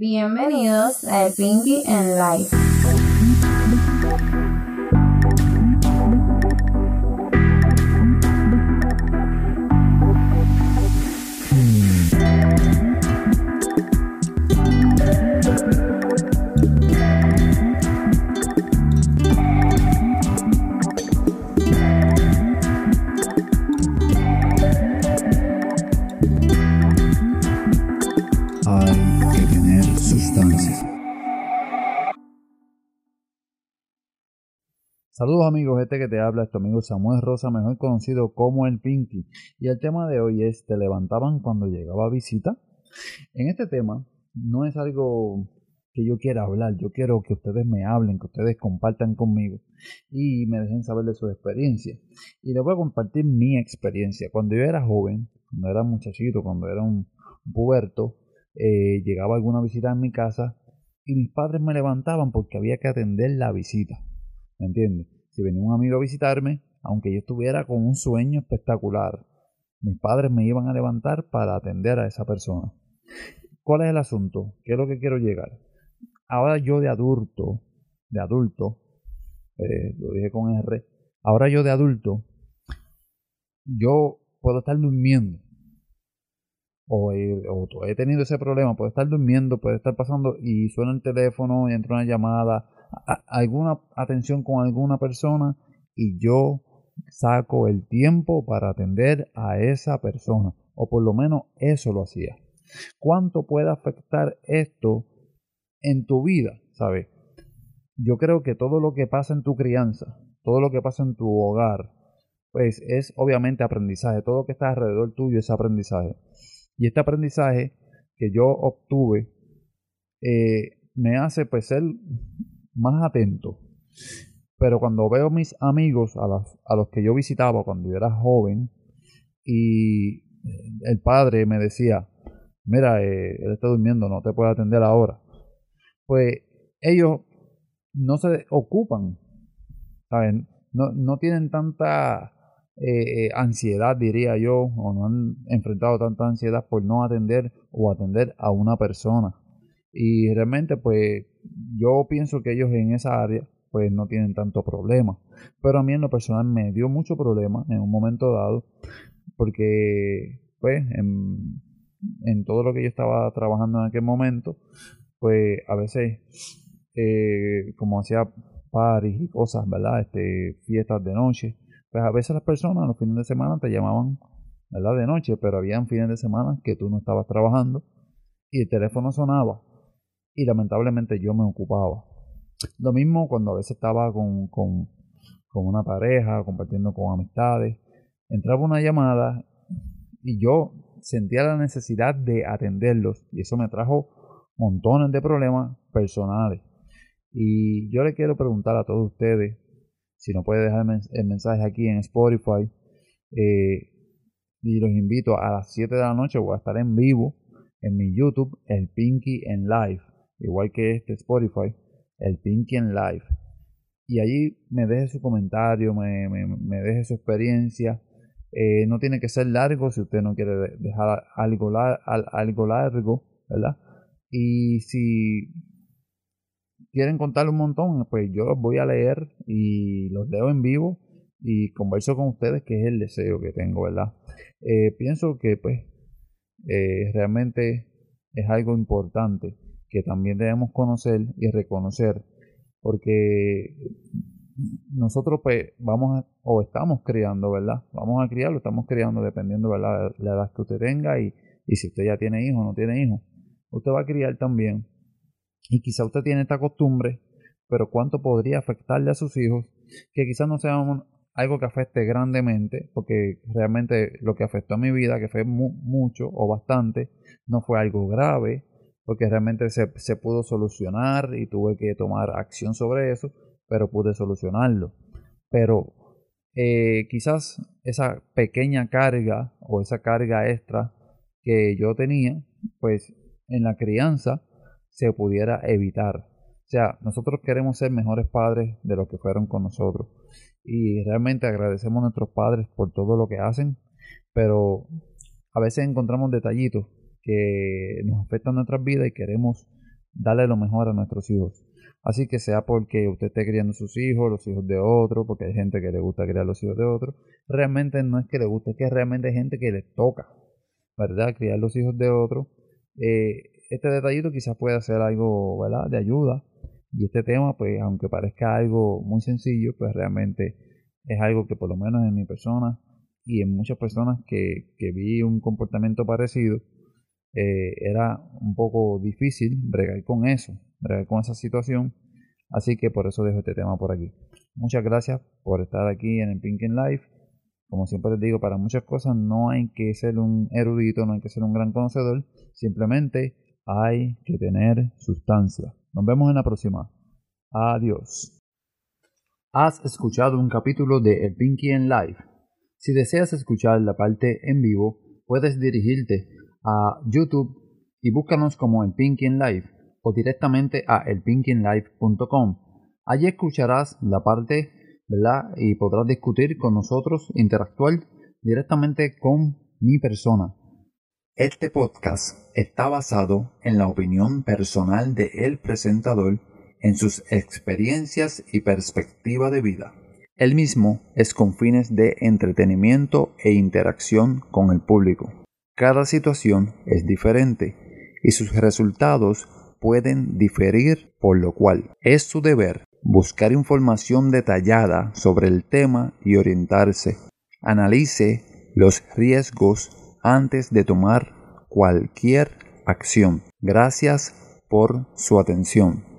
Bienvenidos a Pinky and Life. Saludos amigos, este que te habla es tu amigo Samuel Rosa, mejor conocido como el Pinky. Y el tema de hoy es, ¿te levantaban cuando llegaba visita? En este tema no es algo que yo quiera hablar, yo quiero que ustedes me hablen, que ustedes compartan conmigo y me dejen saber de su experiencia. Y les voy a compartir mi experiencia. Cuando yo era joven, cuando era muchachito, cuando era un puberto, eh, llegaba alguna visita en mi casa y mis padres me levantaban porque había que atender la visita. ¿Me entiendes? Si venía un amigo a visitarme, aunque yo estuviera con un sueño espectacular, mis padres me iban a levantar para atender a esa persona. ¿Cuál es el asunto? ¿Qué es lo que quiero llegar? Ahora yo de adulto, de adulto, eh, lo dije con R, ahora yo de adulto, yo puedo estar durmiendo o, he- o he tenido ese problema, puede estar durmiendo, puede estar pasando y suena el teléfono y entra una llamada, alguna atención con alguna persona y yo saco el tiempo para atender a esa persona, o por lo menos eso lo hacía. ¿Cuánto puede afectar esto en tu vida? ¿Sabes? Yo creo que todo lo que pasa en tu crianza, todo lo que pasa en tu hogar, pues es obviamente aprendizaje. Todo lo que está alrededor tuyo es aprendizaje. Y este aprendizaje que yo obtuve eh, me hace pues ser más atento. Pero cuando veo mis amigos a, las- a los que yo visitaba cuando yo era joven y el padre me decía, mira, eh, él está durmiendo, no te puede atender ahora. Pues ellos no se ocupan, ¿saben? No, no tienen tanta eh, eh, ansiedad, diría yo, o no han enfrentado tanta ansiedad por no atender o atender a una persona. Y realmente, pues, yo pienso que ellos en esa área, pues, no tienen tanto problema. Pero a mí en lo personal me dio mucho problema en un momento dado, porque, pues, en, todo lo que yo estaba trabajando en aquel momento, pues, a veces, eh, como hacía paris y cosas, ¿verdad? Este, fiestas de noche, pues a veces las personas los fines de semana te llamaban, ¿verdad? De noche, pero habían fines de semana que tú no estabas trabajando y el teléfono sonaba y lamentablemente yo me ocupaba. Lo mismo cuando a veces estaba con, con, con una pareja, compartiendo con amistades, entraba una llamada y yo sentía la necesidad de atenderlos y eso me trajo montones de problemas personales. Y yo le quiero preguntar a todos ustedes, si no puede dejar el mensaje aquí en Spotify, eh, y los invito a las 7 de la noche, voy a estar en vivo en mi YouTube, el Pinky en Live, igual que este Spotify, el Pinky en Live. Y allí me deje su comentario, me, deje su experiencia. Eh, no tiene que ser largo si usted no quiere de- dejar algo largo, ¿verdad? Y si quieren contar un montón, pues yo los voy a leer y los leo en vivo y converso con ustedes, que es el deseo que tengo, ¿verdad? Eh, pienso que pues eh, realmente es algo importante que también debemos conocer y reconocer, porque nosotros pues vamos a, o estamos criando, ¿verdad? Vamos a criarlo, estamos criando dependiendo, ¿verdad? La edad que usted tenga y, si usted ya tiene hijos o no tiene hijos, usted va a criar también. Y quizá usted tiene esta costumbre, pero cuánto podría afectarle a sus hijos, que quizás no sea un- algo que afecte grandemente, porque realmente lo que afectó a mi vida, que fue mu- mucho o bastante, no fue algo grave, porque realmente se, se pudo solucionar y tuve que tomar acción sobre eso, pero pude solucionarlo. Pero eh, quizás esa pequeña carga o esa carga extra que yo tenía, pues en la crianza se pudiera evitar. O sea, nosotros queremos ser mejores padres de lo que fueron con nosotros. Y realmente agradecemos a nuestros padres por todo lo que hacen, pero a veces encontramos detallitos que nos afectan nuestras vidas y queremos darle lo mejor a nuestros hijos. Así que sea porque usted esté criando sus hijos, los hijos de otro, porque hay gente que le gusta criar los hijos de otro, realmente no es que le guste, es que realmente hay gente que le toca, ¿verdad? Criar los hijos de otro. Eh, este detallito quizás pueda ser algo, ¿verdad? De ayuda. Y este tema, pues, aunque parezca algo muy sencillo, pues realmente es algo que por lo menos en mi persona y en muchas personas que vi un comportamiento parecido, eh, era un poco difícil bregar con eso, bregar con esa situación. Así que por eso dejo este tema por aquí. Muchas gracias por estar aquí en el Pink Life. Como siempre les digo, para muchas cosas no hay que ser un erudito, no hay que ser un gran conocedor. Simplemente hay que tener sustancia. Nos vemos en la próxima. Adiós. Has escuchado un capítulo de El Pinky en Live. Si deseas escuchar la parte en vivo, puedes dirigirte a YouTube y búscanos como El Pinky en Live o directamente a elpinkinlive.com. Allí escucharás la parte, ¿verdad? Y podrás discutir con nosotros, interactuar directamente con mi persona. Este podcast está basado en la opinión personal de el presentador en sus experiencias y perspectiva de vida. El mismo es con fines de entretenimiento e interacción con el público. Cada situación es diferente y sus resultados pueden diferir, por lo cual es su deber buscar información detallada sobre el tema y orientarse. Analice los riesgos antes de tomar cualquier acción. Gracias por su atención.